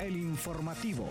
El informativo.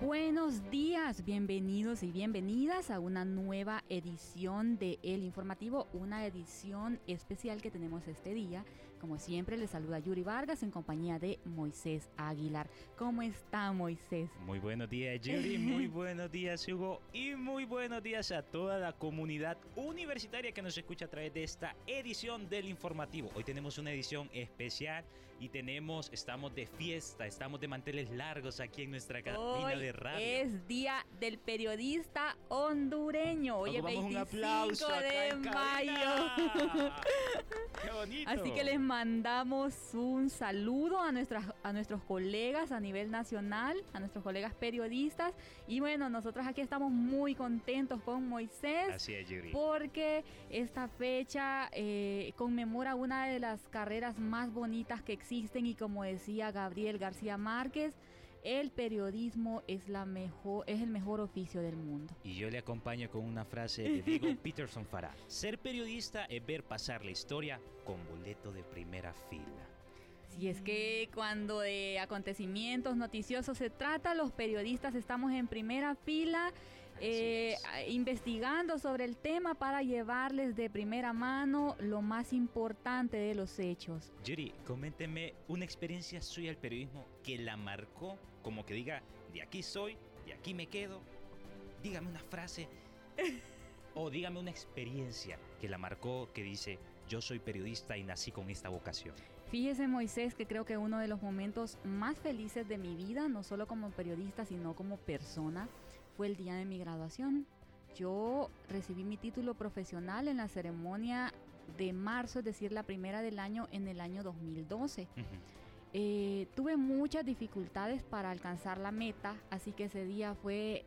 Buenos días, bienvenidos y bienvenidas a una nueva edición de El Informativo, una edición especial que tenemos este día. Como siempre, les saluda Yuri Vargas en compañía de Moisés Aguilar. ¿Cómo está Moisés? Muy buenos días Yuri, muy buenos días Hugo y muy buenos días a toda la comunidad universitaria que nos escucha a través de esta edición del Informativo. Hoy tenemos una edición especial y tenemos, estamos de fiesta, estamos de manteles largos aquí en nuestra cabina de es Día del Periodista Hondureño. Hoy es 25 de mayo. ¡Qué bonito! Así que les mandamos un saludo a, nuestras, a nuestros colegas a nivel nacional, a nuestros colegas periodistas. Y bueno, nosotros aquí estamos muy contentos con Moisés. Así es, Yuri. Porque esta fecha eh, conmemora una de las carreras más bonitas que existen y como decía Gabriel García Márquez, el periodismo es, la mejor, es el mejor oficio del mundo. Y yo le acompaño con una frase de Diego Peterson Farah. Ser periodista es ver pasar la historia con boleto de primera fila. Si es que cuando de acontecimientos noticiosos se trata, los periodistas estamos en primera fila eh, investigando sobre el tema para llevarles de primera mano lo más importante de los hechos. Yuri, coménteme una experiencia suya al periodismo que la marcó, como que diga, de aquí soy, de aquí me quedo. Dígame una frase o dígame una experiencia que la marcó que dice, yo soy periodista y nací con esta vocación. Fíjese Moisés que creo que uno de los momentos más felices de mi vida, no solo como periodista, sino como persona, fue el día de mi graduación. Yo recibí mi título profesional en la ceremonia de marzo, es decir, la primera del año en el año 2012. Eh, tuve muchas dificultades para alcanzar la meta, así que ese día fue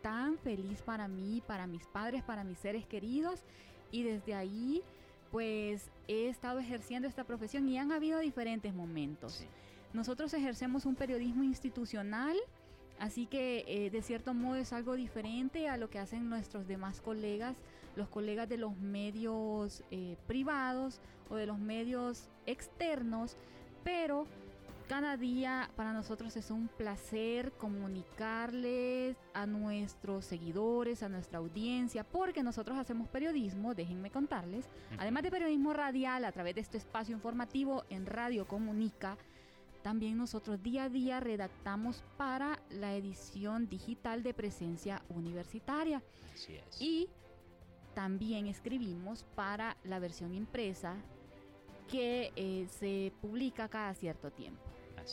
tan feliz para mí, para mis padres, para mis seres queridos y desde ahí pues he estado ejerciendo esta profesión y han habido diferentes momentos. Nosotros ejercemos un periodismo institucional, así que eh, de cierto modo es algo diferente a lo que hacen nuestros demás colegas, los colegas de los medios eh, privados o de los medios externos, pero cada día para nosotros es un placer comunicarles a nuestros seguidores, a nuestra audiencia, porque nosotros hacemos periodismo, déjenme contarles, además de periodismo radial a través de este espacio informativo en Radio Comunica, también nosotros día a día redactamos para la edición digital de presencia universitaria. Así es. Y también escribimos para la versión impresa que eh, se publica cada cierto tiempo.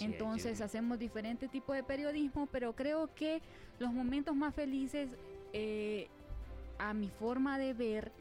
Entonces hacemos diferentes tipos de periodismo, pero creo que los momentos más felices, eh, a mi forma de ver,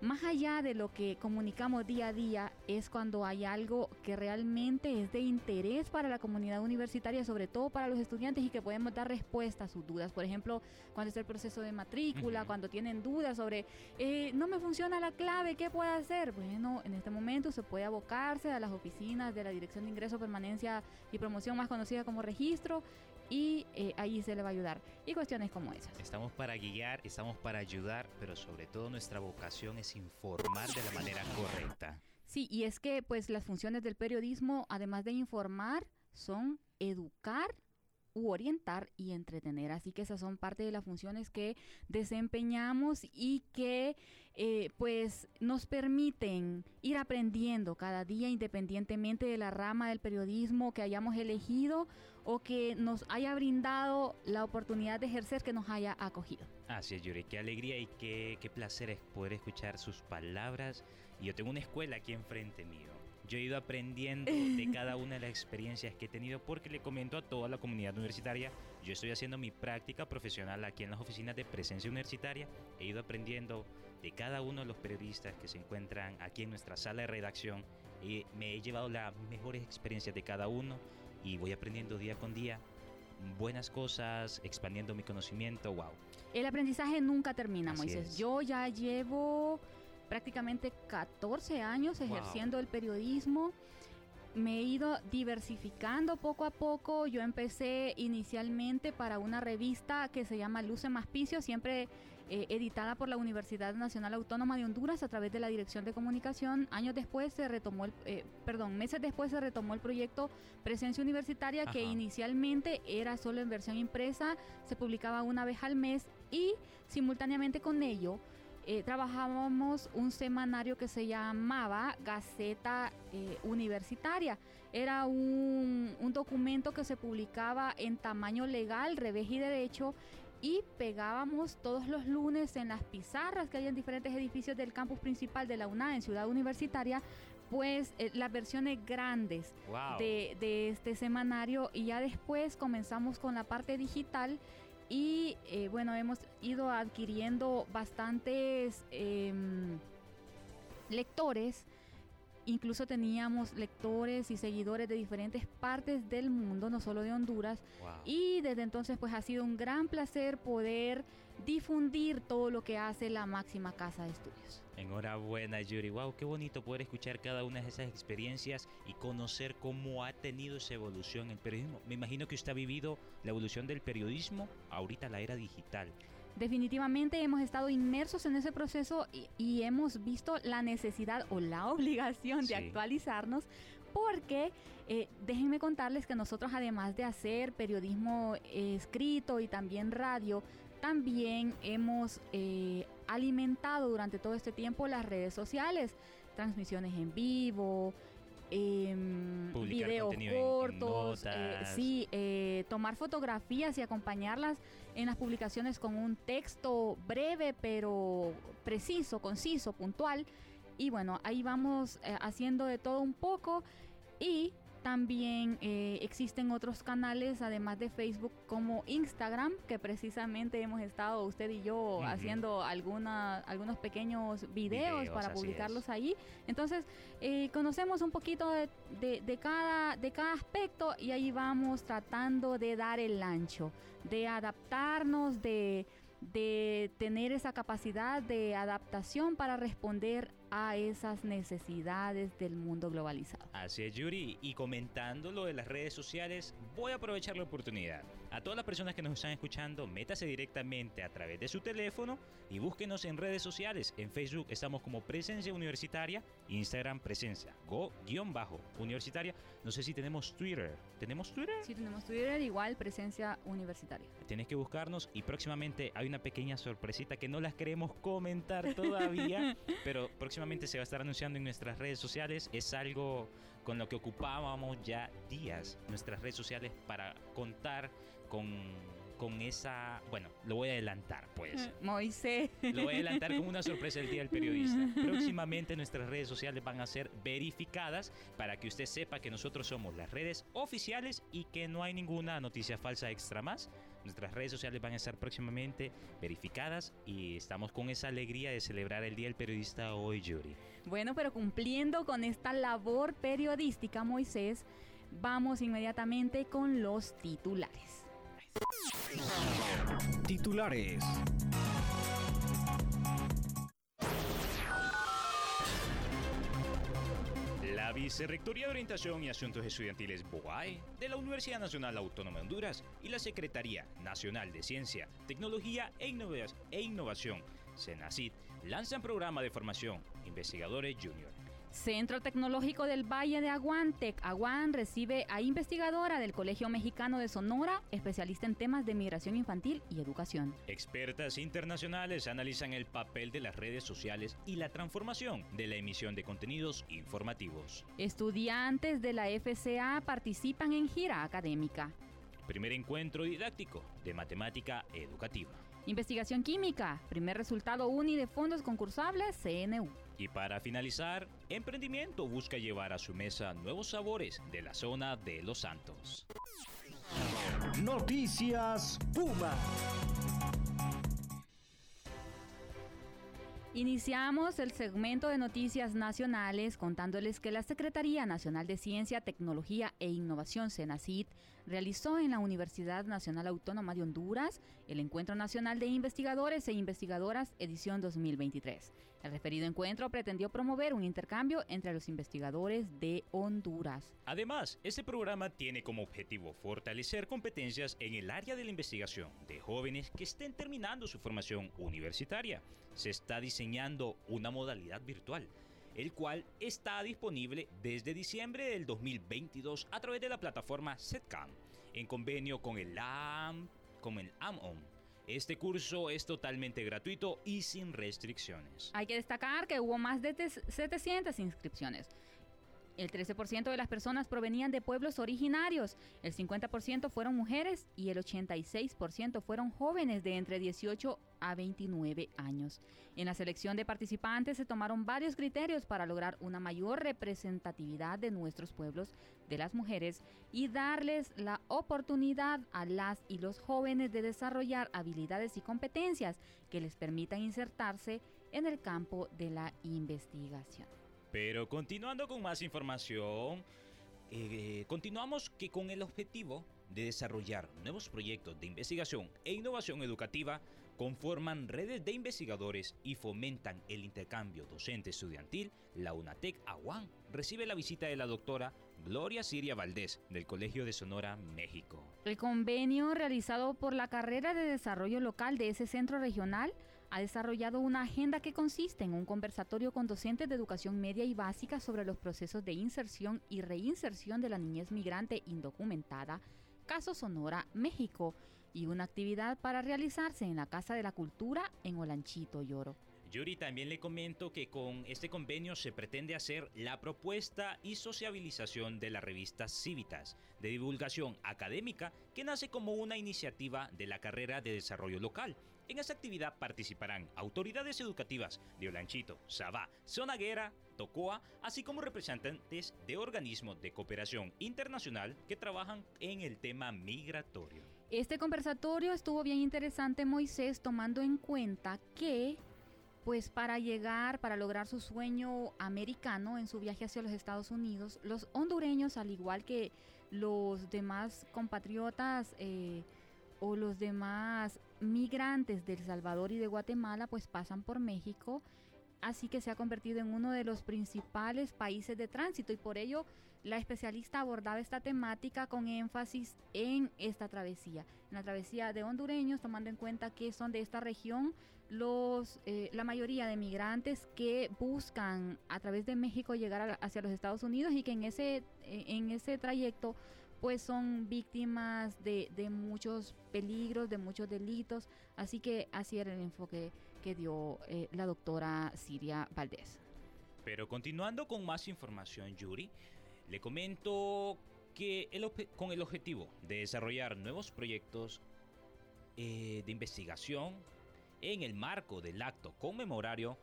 más allá de lo que comunicamos día a día, es cuando hay algo que realmente es de interés para la comunidad universitaria, sobre todo para los estudiantes y que podemos dar respuesta a sus dudas. Por ejemplo, cuando es el proceso de matrícula, cuando tienen dudas sobre, eh, no me funciona la clave, ¿qué puedo hacer? Bueno, en este momento se puede abocarse a las oficinas de la Dirección de Ingreso, Permanencia y Promoción, más conocida como registro, y eh, ahí se le va a ayudar. Y cuestiones como esas. Estamos para guiar, estamos para ayudar, pero sobre todo nuestra vocación es informar de la manera correcta. Sí, y es que pues las funciones del periodismo, además de informar, son educar orientar y entretener. Así que esas son parte de las funciones que desempeñamos y que eh, pues nos permiten ir aprendiendo cada día independientemente de la rama del periodismo que hayamos elegido o que nos haya brindado la oportunidad de ejercer que nos haya acogido. Así es, Yuri, qué alegría y qué, qué placer es poder escuchar sus palabras. Y yo tengo una escuela aquí enfrente mío yo he ido aprendiendo de cada una de las experiencias que he tenido porque le comento a toda la comunidad universitaria, yo estoy haciendo mi práctica profesional aquí en las oficinas de presencia universitaria, he ido aprendiendo de cada uno de los periodistas que se encuentran aquí en nuestra sala de redacción y me he llevado las mejores experiencias de cada uno y voy aprendiendo día con día buenas cosas, expandiendo mi conocimiento, wow. El aprendizaje nunca termina, Moisés. Yo ya llevo prácticamente 14 años ejerciendo el periodismo. me he ido diversificando poco a poco. Yo empecé inicialmente para una revista que se llama Luce Maspicio, siempre eh, editada por la Universidad Nacional Autónoma de Honduras a través de la Dirección de Comunicación. Años después se retomó, el, eh, perdón, meses después se retomó el proyecto Presencia Universitaria, que inicialmente era solo en versión impresa, se publicaba una vez al mes y simultáneamente con ello eh, trabajábamos un semanario que se llamaba Gaceta Universitaria. Era un, un, documento que se publicaba en tamaño legal, revés y derecho, y pegábamos todos los lunes en las pizarras que hay en diferentes edificios del campus principal de la UNA en Ciudad Universitaria, pues eh, las versiones grandes de, este semanario y ya después comenzamos con la parte digital y eh, bueno, hemos ido adquiriendo bastantes em, lectores Incluso teníamos lectores y seguidores de diferentes partes del mundo, no solo de Honduras. Y desde entonces pues ha sido un gran placer poder difundir todo lo que hace la máxima casa de estudios. Enhorabuena Yuri, wow, qué bonito poder escuchar cada una de esas experiencias y conocer cómo ha tenido esa evolución el periodismo. Me imagino que usted ha vivido la evolución del periodismo ahorita la era digital definitivamente hemos estado inmersos en ese proceso y, hemos visto la necesidad o la obligación de actualizarnos porque eh, déjenme contarles que nosotros además de hacer periodismo escrito y también radio, también hemos eh, alimentado durante todo este tiempo las redes sociales, transmisiones en vivo, eh, videos cortos, eh, sí, eh, tomar fotografías y acompañarlas en las publicaciones con un texto breve pero preciso, conciso, puntual. Y bueno, ahí vamos eh, haciendo de todo un poco y también eh, existen otros canales, además de Facebook, como Instagram, que precisamente hemos estado usted y yo haciendo alguna, algunos pequeños videos, para publicarlos ahí. Entonces, eh, conocemos un poquito de, cada, de cada aspecto y ahí vamos tratando de dar el ancho, de adaptarnos, de de tener esa capacidad de adaptación para responder a esas necesidades del mundo globalizado. Así es, Yuri. Y comentando lo de las redes sociales, voy a aprovechar la oportunidad. A todas las personas que nos están escuchando, métase directamente a través de su teléfono y búsquenos en redes sociales. En Facebook estamos como Presencia Universitaria, Instagram Presencia, Go-Universitaria. No sé si tenemos Twitter. ¿Tenemos Twitter? Sí, tenemos Twitter, igual Presencia Universitaria. Tienes que buscarnos y próximamente hay una pequeña sorpresita que no las queremos comentar todavía, pero próximamente se va a estar anunciando en nuestras redes sociales. Es algo con lo que ocupábamos ya días nuestras redes sociales para contar con con esa, bueno, lo voy a adelantar pues. Moisés. Lo voy a adelantar como una sorpresa el Día del Periodista. Próximamente nuestras redes sociales van a ser verificadas para que usted sepa que nosotros somos las redes oficiales y que no hay ninguna noticia falsa extra más. Nuestras redes sociales van a estar próximamente verificadas y estamos con esa alegría de celebrar el Día del Periodista hoy, Yuri. Bueno, pero cumpliendo con esta labor periodística, Moisés, vamos inmediatamente con los titulares. Titulares. Vicerrectoría de Orientación y Asuntos Estudiantiles BOAE de la Universidad Nacional Autónoma de Honduras y la Secretaría Nacional de Ciencia, Tecnología e, e Innovación, CENACIT, lanzan programa de formación Investigadores Junior Centro Tecnológico del Valle de Aguantec. Aguan recibe a investigadora del Colegio Mexicano de Sonora, especialista en temas de migración infantil y educación. Expertas internacionales analizan el papel de las redes sociales y la transformación de la emisión de contenidos informativos. Estudiantes de la FCA participan en gira académica. Primer encuentro didáctico de matemática educativa. Investigación química. Primer resultado UNI de fondos concursables CNU. Y para finalizar, Emprendimiento busca llevar a su mesa nuevos sabores de la zona de Los Santos. Noticias Puma. Iniciamos el segmento de noticias nacionales contándoles que la Secretaría Nacional de Ciencia, Tecnología e Innovación, CENACIT, realizó en la Universidad Nacional Autónoma de Honduras el Encuentro Nacional de Investigadores e Investigadoras edición 2023. El referido encuentro pretendió promover un intercambio entre los investigadores de Honduras. Además, este programa tiene como objetivo fortalecer competencias en el área de la investigación de jóvenes que estén terminando su formación universitaria. Se está diseñando una modalidad virtual el cual está disponible desde diciembre del 2022 a través de la plataforma SETCAM, en convenio con el AM, con el AMON. Este curso es totalmente gratuito y sin restricciones. Hay que destacar que hubo más de 700 inscripciones. El 13% de las personas provenían de pueblos originarios, el 50% fueron mujeres y el 86% fueron jóvenes de entre 18 a 29 años. En la selección de participantes se tomaron varios criterios para lograr una mayor representatividad de nuestros pueblos, de las mujeres y darles la oportunidad a las y los jóvenes de desarrollar habilidades y competencias que les permitan insertarse en el campo de la investigación. Pero continuando con más información, eh, continuamos que con el objetivo de desarrollar nuevos proyectos de investigación e innovación educativa, conforman redes de investigadores y fomentan el intercambio docente estudiantil, la UNATEC Aguán recibe la visita de la doctora Gloria Siria Valdés del Colegio de Sonora, México. El convenio realizado por la carrera de desarrollo local de ese centro regional ha desarrollado una agenda que consiste en un conversatorio con docentes de educación media y básica sobre los procesos de inserción y reinserción de la niñez migrante indocumentada, Caso Sonora, México, y una actividad para realizarse en la Casa de la Cultura en Olanchito, Lloro. Yuri, también le comento que con este convenio se pretende hacer la propuesta y sociabilización de la revista Civitas, de divulgación académica, que nace como una iniciativa de la carrera de desarrollo local. En esta actividad participarán autoridades educativas de Olanchito, Sabá, Zonaguera, Tocoa, así como representantes de organismos de cooperación internacional que trabajan en el tema migratorio. Este conversatorio estuvo bien interesante, Moisés, tomando en cuenta que pues para llegar, para lograr su sueño americano en su viaje hacia los Estados Unidos, los hondureños, al igual que los demás compatriotas eh, o los demás migrantes de El Salvador y de Guatemala, pues pasan por México, así que se ha convertido en uno de los principales países de tránsito. Y por ello la especialista abordaba esta temática con énfasis en esta travesía, en la travesía de hondureños, tomando en cuenta que son de esta región los, eh, la mayoría de migrantes que buscan a través de México llegar hacia los Estados Unidos y que en ese, eh, en ese trayecto pues son víctimas de, muchos peligros, de muchos delitos, así que así era el enfoque que dio eh, la doctora Siria Valdés. Pero continuando con más información, Yuri, le comento que con el objetivo de desarrollar nuevos proyectos de investigación en el marco del acto conmemorario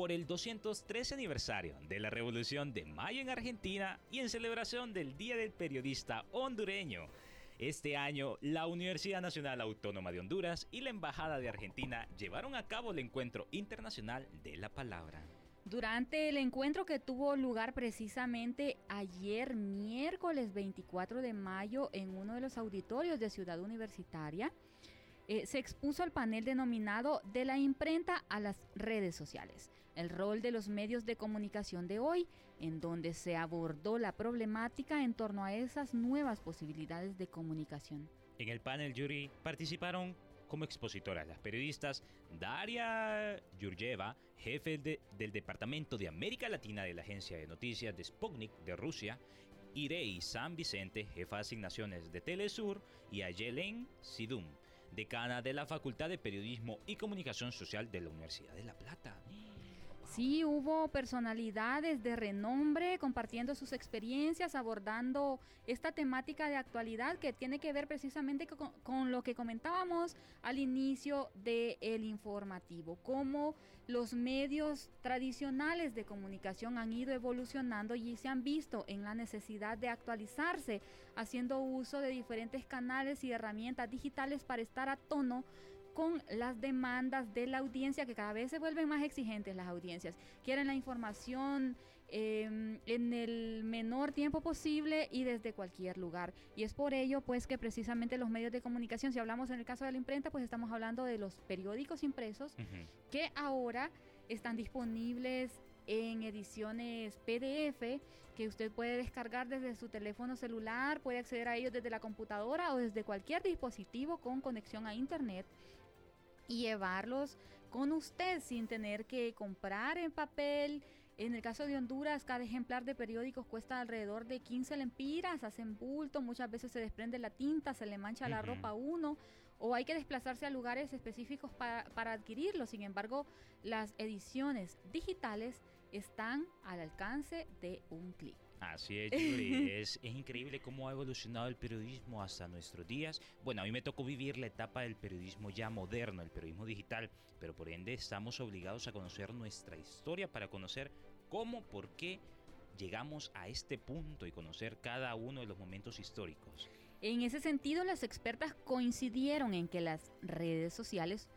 por el 213 aniversario de la Revolución de Mayo en Argentina y en celebración del Día del Periodista Hondureño. Este año, la Universidad Nacional Autónoma de Honduras y la Embajada de Argentina llevaron a cabo el Encuentro Internacional de la Palabra. Durante el encuentro que tuvo lugar precisamente ayer, miércoles 24 de mayo, en uno de los auditorios de Ciudad Universitaria, eh, se expuso el panel denominado De la imprenta a las redes sociales, el rol de los medios de comunicación de hoy, en donde se abordó la problemática en torno a esas nuevas posibilidades de comunicación. En el panel jury participaron como expositoras las periodistas Daria Yurjeva, jefe del Departamento de América Latina de la Agencia de Noticias de Sputnik de Rusia, Irei San Vicente, jefa de asignaciones de Telesur, y Ayelen Sidum, decana de la Facultad de Periodismo y Comunicación Social de la Universidad de La Plata. Sí, hubo personalidades de renombre compartiendo sus experiencias, abordando esta temática de actualidad que tiene que ver precisamente con, lo que comentábamos al inicio del informativo, cómo los medios tradicionales de comunicación han ido evolucionando y se han visto en la necesidad de actualizarse, haciendo uso de diferentes canales y herramientas digitales para estar a tono con las demandas de la audiencia, que cada vez se vuelven más exigentes las audiencias. Quieren la información em, en el menor tiempo posible y desde cualquier lugar. Y es por ello, pues, que precisamente los medios de comunicación, si hablamos en el caso de la imprenta, pues estamos hablando de los periódicos impresos, que ahora están disponibles en ediciones PDF que usted puede descargar desde su teléfono celular, puede acceder a ellos desde la computadora o desde cualquier dispositivo con conexión a internet y llevarlos con usted sin tener que comprar en papel. En el caso de Honduras, cada ejemplar de periódicos cuesta alrededor de 15 lempiras, hacen bulto, muchas veces se desprende la tinta, se le mancha la ropa a uno, o hay que desplazarse a lugares específicos para, para adquirirlo. Sin embargo, las ediciones digitales están al alcance de un clic. Así es, Yuri. es, es, increíble cómo ha evolucionado el periodismo hasta nuestros días. Bueno, a mí me tocó vivir la etapa del periodismo ya moderno, el periodismo digital, pero por ende estamos obligados a conocer nuestra historia para conocer cómo, por qué llegamos a este punto y conocer cada uno de los momentos históricos. En ese sentido, las expertas coincidieron en que las redes sociales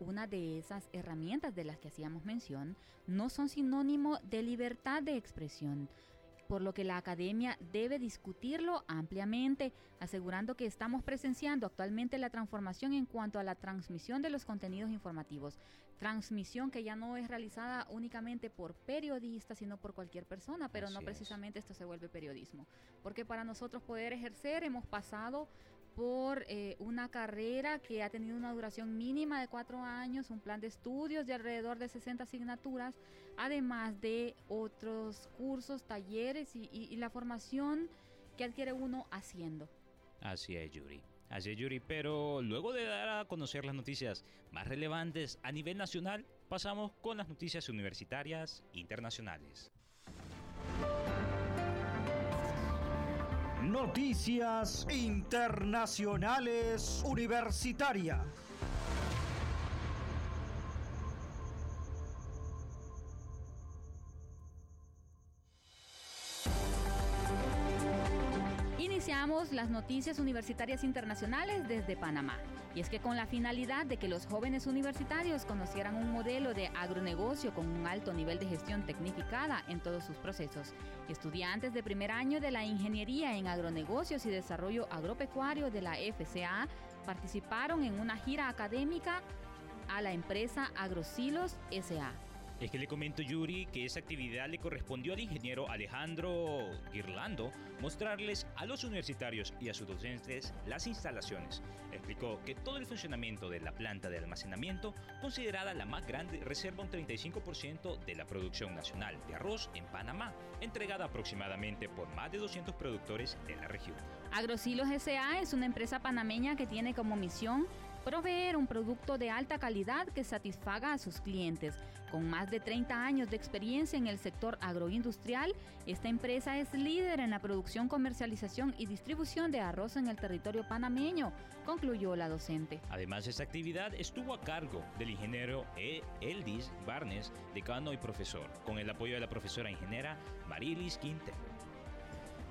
una de esas herramientas de las que hacíamos mención, no son sinónimo de libertad de expresión, por lo que la academia debe discutirlo ampliamente, asegurando que estamos presenciando actualmente la transformación en cuanto a la transmisión de los contenidos informativos. Transmisión que ya no es realizada únicamente por periodistas, sino por cualquier persona, pero no precisamente esto se vuelve periodismo. Porque para nosotros poder ejercer hemos pasado por eh, una carrera que ha tenido una duración mínima de cuatro años, un plan de estudios de alrededor de 60 asignaturas, además de otros cursos, talleres y, y la formación que adquiere uno haciendo. Así es, Yuri. Así es, Yuri. Pero luego de dar a conocer las noticias más relevantes a nivel nacional, pasamos con las noticias universitarias internacionales. Noticias Internacionales Universitarias. Las noticias universitarias internacionales desde Panamá. Y es que con la finalidad de que los jóvenes universitarios conocieran un modelo de agronegocio con un alto nivel de gestión tecnificada en todos sus procesos, estudiantes de primer año de la Ingeniería en Agronegocios y Desarrollo Agropecuario de la FCA participaron en una gira académica a la empresa Agrosilos SA. Es que le comento Yuri que esa actividad le correspondió al ingeniero Alejandro Girlando mostrarles a los universitarios y a sus docentes las instalaciones. Explicó que todo el funcionamiento de la planta de almacenamiento, considerada la más grande, reserva un 35% de la producción nacional de arroz en Panamá, entregada aproximadamente por más de 200 productores de la región. Agrosilos SA es una empresa panameña que tiene como misión proveer un producto de alta calidad que satisfaga a sus clientes. Con más de 30 años de experiencia en el sector agroindustrial, esta empresa es líder en la producción, comercialización y distribución de arroz en el territorio panameño, concluyó la docente. Además, esta actividad estuvo a cargo del ingeniero e. Eldis Barnes, decano y profesor, con el apoyo de la profesora ingeniera Marilis Quintero.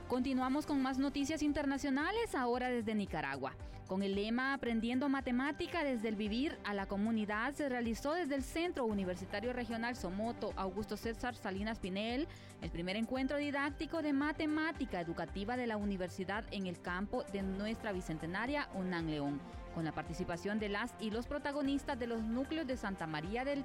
Continuamos con más noticias internacionales ahora desde Nicaragua. Con el lema Aprendiendo Matemática desde el Vivir a la Comunidad se realizó desde el Centro Universitario Regional Somoto Augusto César Salinas Pinel el primer encuentro didáctico de matemática educativa de la universidad en el campo de nuestra bicentenaria UNAM León, con la participación de las y los protagonistas de los núcleos de Santa María del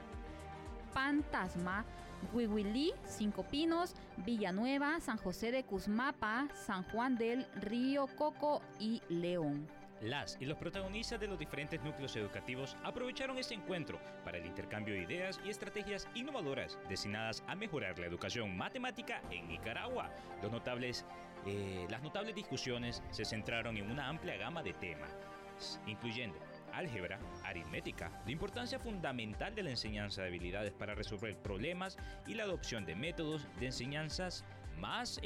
Fantasma, Huihuilí, Cinco Pinos, Villanueva, San José de Cusmapa, San Juan del Río Coco y León. Las y los protagonistas de los diferentes núcleos educativos aprovecharon este encuentro para el intercambio de ideas y estrategias innovadoras destinadas a mejorar la educación matemática en Nicaragua. Eh, las notables discusiones se centraron en una amplia gama de temas, incluyendo álgebra, aritmética, la importancia fundamental de la enseñanza de habilidades para resolver problemas y la adopción de métodos de enseñanzas más,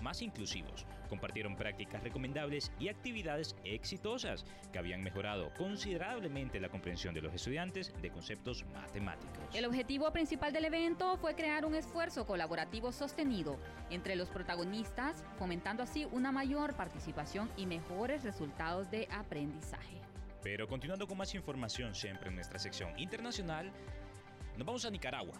más inclusivos. Compartieron prácticas recomendables y actividades exitosas que habían mejorado considerablemente la comprensión de los estudiantes de conceptos matemáticos. El objetivo principal del evento fue crear un esfuerzo colaborativo sostenido entre los protagonistas, fomentando así una mayor participación y mejores resultados de aprendizaje. Pero continuando con más información siempre en nuestra sección internacional, nos vamos a Nicaragua,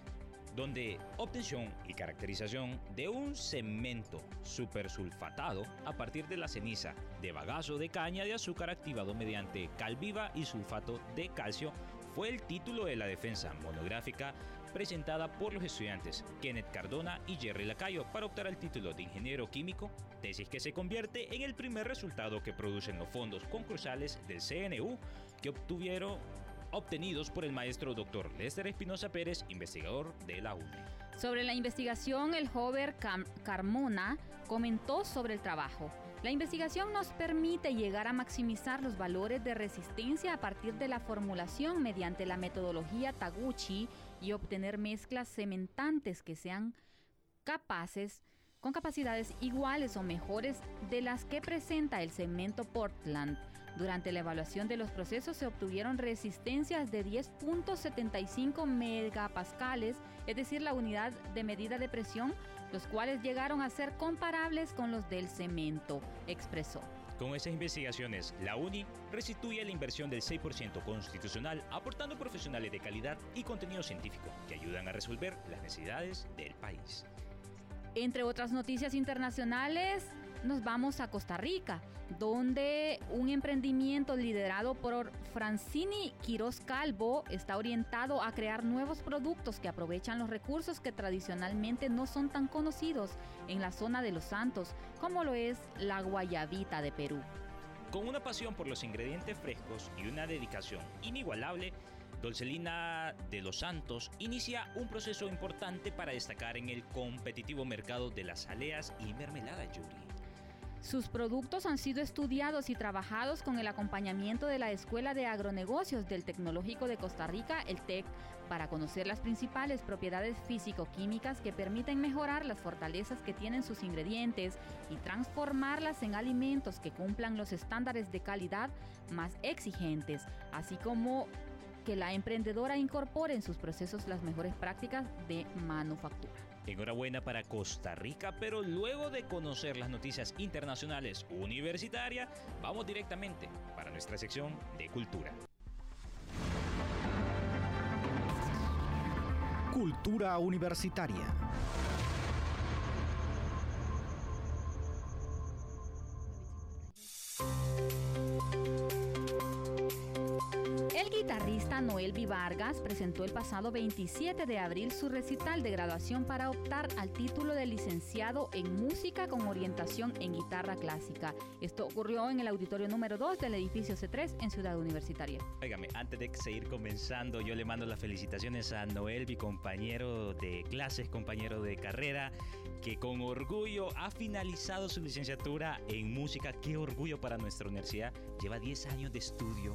donde obtención y caracterización de un cemento supersulfatado a partir de la ceniza de bagazo de caña de azúcar activado mediante cal viva y sulfato de calcio fue el título de la defensa monográfica presentada por los estudiantes Kenneth Cardona y Jerry Lacayo para optar al título de ingeniero químico, tesis que se convierte en el primer resultado que producen los fondos concursales del CNU que obtuvieron obtenidos por el maestro Dr. Lester Espinosa Pérez, investigador de la UNE. Sobre la investigación, el joven Carmona comentó sobre el trabajo. La investigación nos permite llegar a maximizar los valores de resistencia a partir de la formulación mediante la metodología Taguchi y obtener mezclas cementantes que sean capaces con capacidades iguales o mejores de las que presenta el cemento Portland. Durante la evaluación de los procesos se obtuvieron resistencias de 10.75 megapascales, es decir, la unidad de medida de presión, los cuales llegaron a ser comparables con los del cemento, expresó. Con esas investigaciones, la UNI restituye la inversión del 6% constitucional, aportando profesionales de calidad y contenido científico que ayudan a resolver las necesidades del país. Entre otras noticias internacionales, nos vamos a Costa Rica, donde un emprendimiento liderado por Francini Quiroz Calvo está orientado a crear nuevos productos que aprovechan los recursos que tradicionalmente no son tan conocidos en la zona de Los Santos, como lo es la guayabita de Perú. Con una pasión por los ingredientes frescos y una dedicación inigualable, Dolcelina de los Santos inicia un proceso importante para destacar en el competitivo mercado de las aleas y mermelada Yuri. Sus productos han sido estudiados y trabajados con el acompañamiento de la Escuela de Agronegocios del Tecnológico de Costa Rica, el TEC, para conocer las principales propiedades físico-químicas que permiten mejorar las fortalezas que tienen sus ingredientes y transformarlas en alimentos que cumplan los estándares de calidad más exigentes, así como que la emprendedora incorpore en sus procesos las mejores prácticas de manufactura. Enhorabuena para Costa Rica, pero luego de conocer las noticias internacionales universitarias, vamos directamente para nuestra sección de cultura. Cultura universitaria. Noel Vargas presentó el pasado 27 de abril su recital de graduación para optar al título de licenciado en música con orientación en guitarra clásica. Esto ocurrió en el auditorio número 2 del edificio C3 en Ciudad Universitaria. Óigame, antes de seguir comenzando, yo le mando las felicitaciones a Noel, mi compañero de clases, compañero de carrera, que con orgullo ha finalizado su licenciatura en música. Qué orgullo para nuestra universidad. Lleva 10 años de estudio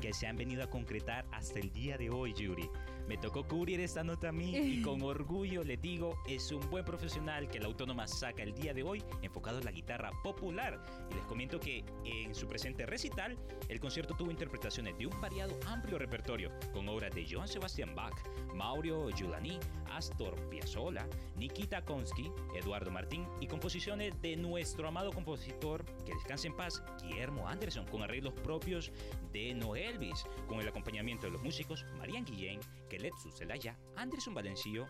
que se han venido a concretar hasta el día de hoy, Yuri. Me tocó cubrir esta nota a mí y con orgullo le digo, es un buen profesional que la autónoma saca el día de hoy enfocado en la guitarra popular. Y les comento que en su presente recital, el concierto tuvo interpretaciones de un variado amplio repertorio con obras de Johann Sebastian Bach, Mauro Giuliani, Astor Piazzolla, Nikita Konsky, Eduardo Martín y composiciones de nuestro amado compositor, que descanse en paz, Guillermo Anderson, con arreglos propios de Noelvis, con el acompañamiento de los músicos Marian Guillén, Keletsu Zelaya, Anderson Valencillo,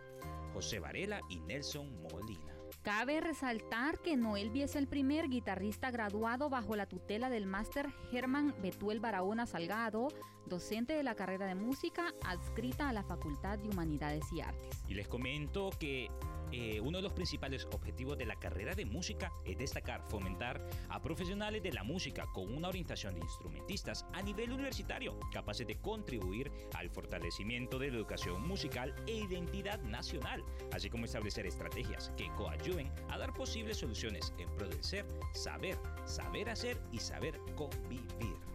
José Varela y Nelson Molina. Cabe resaltar que Noel es el primer guitarrista graduado bajo la tutela del máster Germán Betuel Barahona Salgado, docente de la carrera de música adscrita a la Facultad de Humanidades y Artes. Y les comento que eh, uno de los principales objetivos de la carrera de música es destacar, fomentar a profesionales de la música con una orientación de instrumentistas a nivel universitario, capaces de contribuir al fortalecimiento de la educación musical e identidad nacional, así como establecer estrategias que coayuden a dar posibles soluciones en pro ser, saber, saber hacer y saber convivir.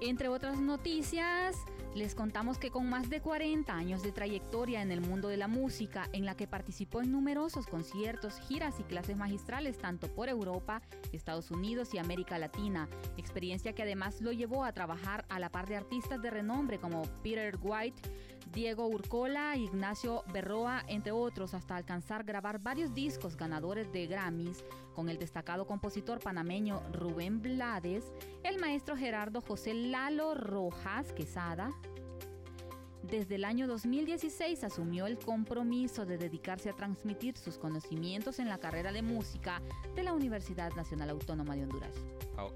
Entre otras noticias, les contamos que con más de 40 años de trayectoria en el mundo de la música, en la que participó en numerosos conciertos, giras y clases magistrales tanto por Europa, Estados Unidos y América Latina, experiencia que además lo llevó a trabajar a la par de artistas de renombre como Peter White, Diego Urcola, Ignacio Berroa, entre otros, hasta alcanzar grabar varios discos ganadores de Grammys con el destacado compositor panameño Rubén Blades, el maestro Gerardo José Lalo Rojas Quesada, desde el año 2016 asumió el compromiso de dedicarse a transmitir sus conocimientos en la carrera de música de la Universidad Nacional Autónoma de Honduras.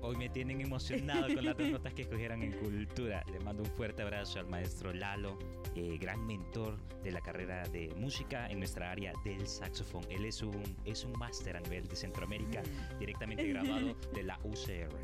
Hoy me tienen emocionado con las dos notas que escogieron en cultura. Le mando un fuerte abrazo al maestro Lalo, eh, gran mentor de la carrera de música en nuestra área del saxofón. Él es un, es un máster a nivel de Centroamérica, directamente graduado de la UCR.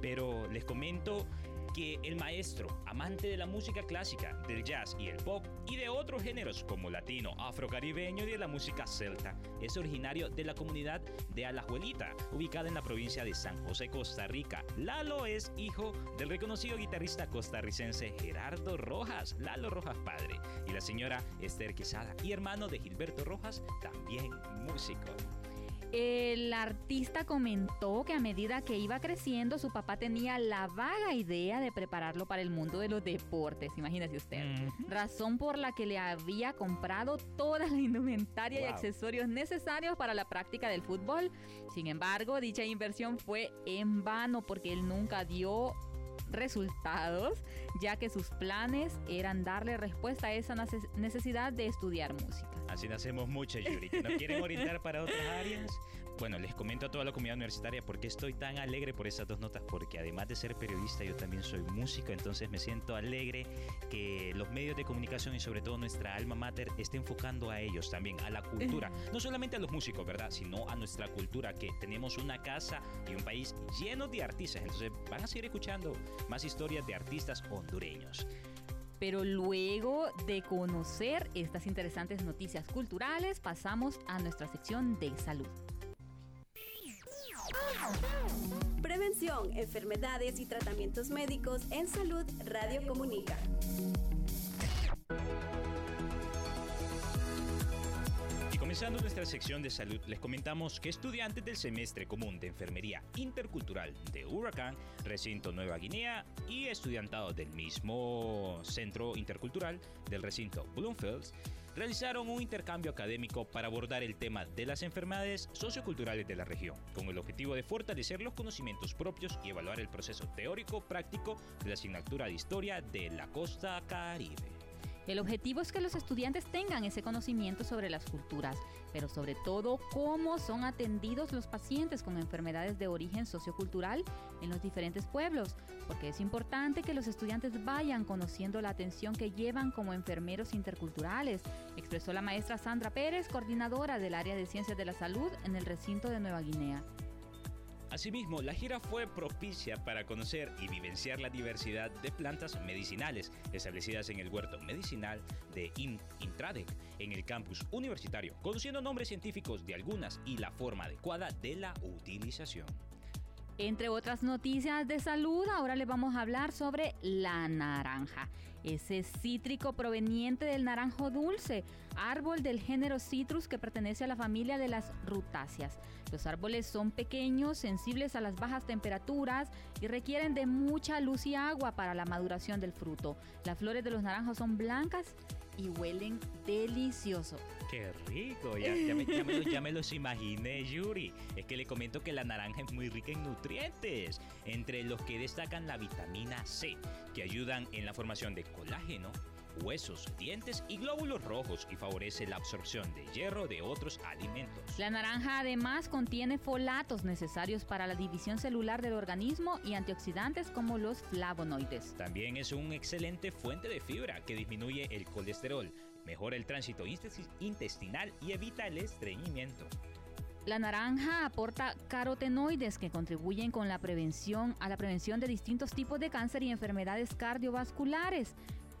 Pero les comento que el maestro, amante de la música clásica, del jazz y el pop y de otros géneros como latino, afrocaribeño y de la música celta, es originario de la comunidad de Alajuelita, ubicada en la provincia de San José, Costa Rica. Lalo es hijo del reconocido guitarrista costarricense Gerardo Rojas, Lalo Rojas padre, y la señora Esther Quesada, y hermano de Gilberto Rojas, también músico. El artista comentó que a medida que iba creciendo, su papá tenía la vaga idea de prepararlo para el mundo de los deportes, imagínese usted. Razón por la que le había comprado toda la indumentaria y accesorios necesarios para la práctica del fútbol. Sin embargo, dicha inversión fue en vano porque él nunca dio resultados, ya que sus planes eran darle respuesta a esa necesidad de estudiar música. Así nacemos muchos, Yuri, nos quieren orientar para otras áreas. Bueno, les comento a toda la comunidad universitaria por qué estoy tan alegre por esas dos notas, porque además de ser periodista, yo también soy músico, entonces me siento alegre que los medios de comunicación y sobre todo nuestra alma mater esté enfocando a ellos también, a la cultura. No solamente a los músicos, ¿verdad? Sino a nuestra cultura, que tenemos una casa y un país lleno de artistas. Entonces van a seguir escuchando más historias de artistas hondureños. Pero luego de conocer estas interesantes noticias culturales, pasamos a nuestra sección de salud. Prevención, enfermedades y tratamientos médicos en salud Radio Comunica. Comenzando nuestra sección de salud, les comentamos que estudiantes del semestre común de enfermería intercultural de Huracán, recinto Nueva Guinea, y estudiantados del mismo centro intercultural del recinto Bloomfields, realizaron un intercambio académico para abordar el tema de las enfermedades socioculturales de la región, con el objetivo de fortalecer los conocimientos propios y evaluar el proceso teórico-práctico de la asignatura de historia de la costa caribe. El objetivo es que los estudiantes tengan ese conocimiento sobre las culturas, pero sobre todo cómo son atendidos los pacientes con enfermedades de origen sociocultural en los diferentes pueblos, porque es importante que los estudiantes vayan conociendo la atención que llevan como enfermeros interculturales, expresó la maestra Sandra Pérez, coordinadora del área de ciencias de la salud en el recinto de Nueva Guinea. Asimismo, la gira fue propicia para conocer y vivenciar la diversidad de plantas medicinales establecidas en el huerto medicinal de Intradec en el campus universitario, conociendo nombres científicos de algunas y la forma adecuada de la utilización. Entre otras noticias de salud, ahora les vamos a hablar sobre la naranja. Ese cítrico proveniente del naranjo dulce, árbol del género Citrus que pertenece a la familia de las rutáceas. Los árboles son pequeños, sensibles a las bajas temperaturas y requieren de mucha luz y agua para la maduración del fruto. Las flores de los naranjos son blancas y huelen delicioso. ¡Qué rico! Ya, me, los imaginé, Yuri. Es que le comento que la naranja es muy rica en nutrientes, entre los que destacan la vitamina C, que ayudan en la formación de colágeno, huesos, dientes y glóbulos rojos y favorece la absorción de hierro de otros alimentos. La naranja además contiene folatos necesarios para la división celular del organismo y antioxidantes como los flavonoides. También es una excelente fuente de fibra que disminuye el colesterol, mejora el tránsito intestinal y evita el estreñimiento. La naranja aporta carotenoides que contribuyen con la prevención a la prevención de distintos tipos de cáncer y enfermedades cardiovasculares.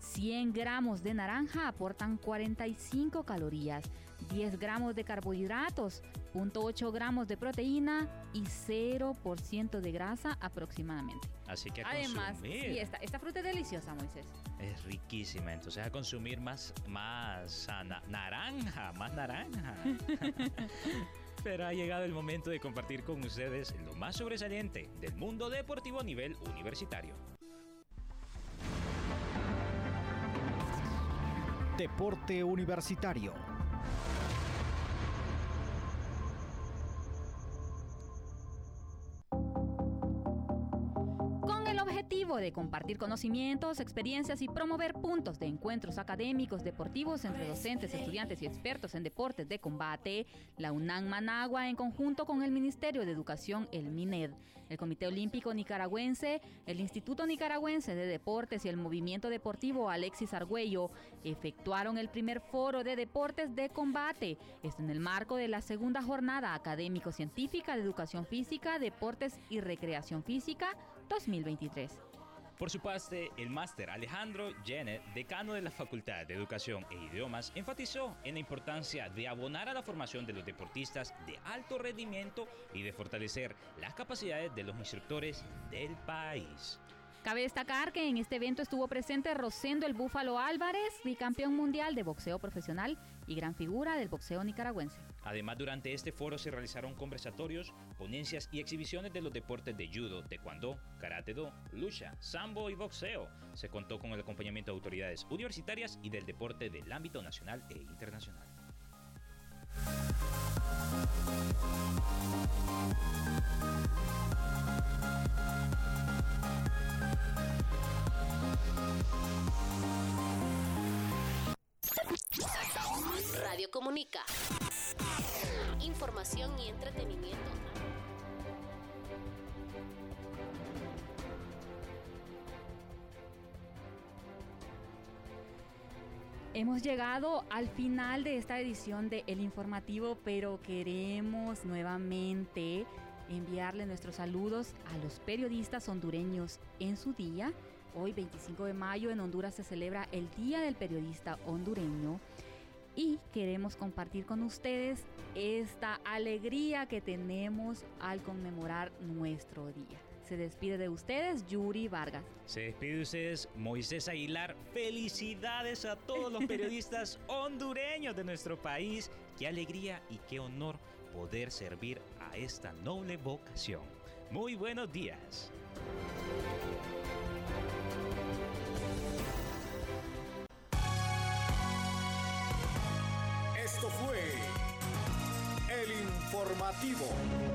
100 gramos de naranja aportan 45 calorías, 10 gramos de carbohidratos, 0.8 gramos de proteína y 0% de grasa aproximadamente. Así que a Además, sí, esta, fruta es deliciosa, Moisés. Es riquísima, entonces a consumir más, más naranja, más naranja. Pero ha llegado el momento de compartir con ustedes lo más sobresaliente del mundo deportivo a nivel universitario. Deporte Universitario. De compartir conocimientos, experiencias y promover puntos de encuentros académicos, deportivos entre docentes, estudiantes y expertos en deportes de combate, la UNAM Managua en conjunto con el Ministerio de Educación, el MINED, el Comité Olímpico Nicaragüense, el Instituto Nicaragüense de Deportes y el Movimiento Deportivo Alexis Argüello efectuaron el primer foro de deportes de combate, esto en el marco de la segunda jornada académico-científica de educación física, deportes y recreación física 2023. Por su parte, el máster Alejandro Jenner, decano de la Facultad de Educación e Idiomas, enfatizó en la importancia de abonar a la formación de los deportistas de alto rendimiento y de fortalecer las capacidades de los instructores del país. Cabe destacar que en este evento estuvo presente Rosendo el Búfalo Álvarez, bicampeón mundial de boxeo profesional y gran figura del boxeo nicaragüense. Además, durante este foro se realizaron conversatorios, ponencias y exhibiciones de los deportes de judo, taekwondo, karate do, lucha, sambo y boxeo. Se contó con el acompañamiento de autoridades universitarias y del deporte del ámbito nacional e internacional. Radio Comunica. Información y entretenimiento. Hemos llegado al final de esta edición de El Informativo, pero queremos nuevamente enviarle nuestros saludos a los periodistas hondureños en su día. Hoy, 25 de mayo, en Honduras se celebra el Día del Periodista Hondureño y queremos compartir con ustedes esta alegría que tenemos al conmemorar nuestro día. Se despide de ustedes Yuri Vargas. Se despide de ustedes Moisés Aguilar. Felicidades a todos los periodistas hondureños de nuestro país. Qué alegría y qué honor poder servir a esta noble vocación. Muy buenos días. Informativo.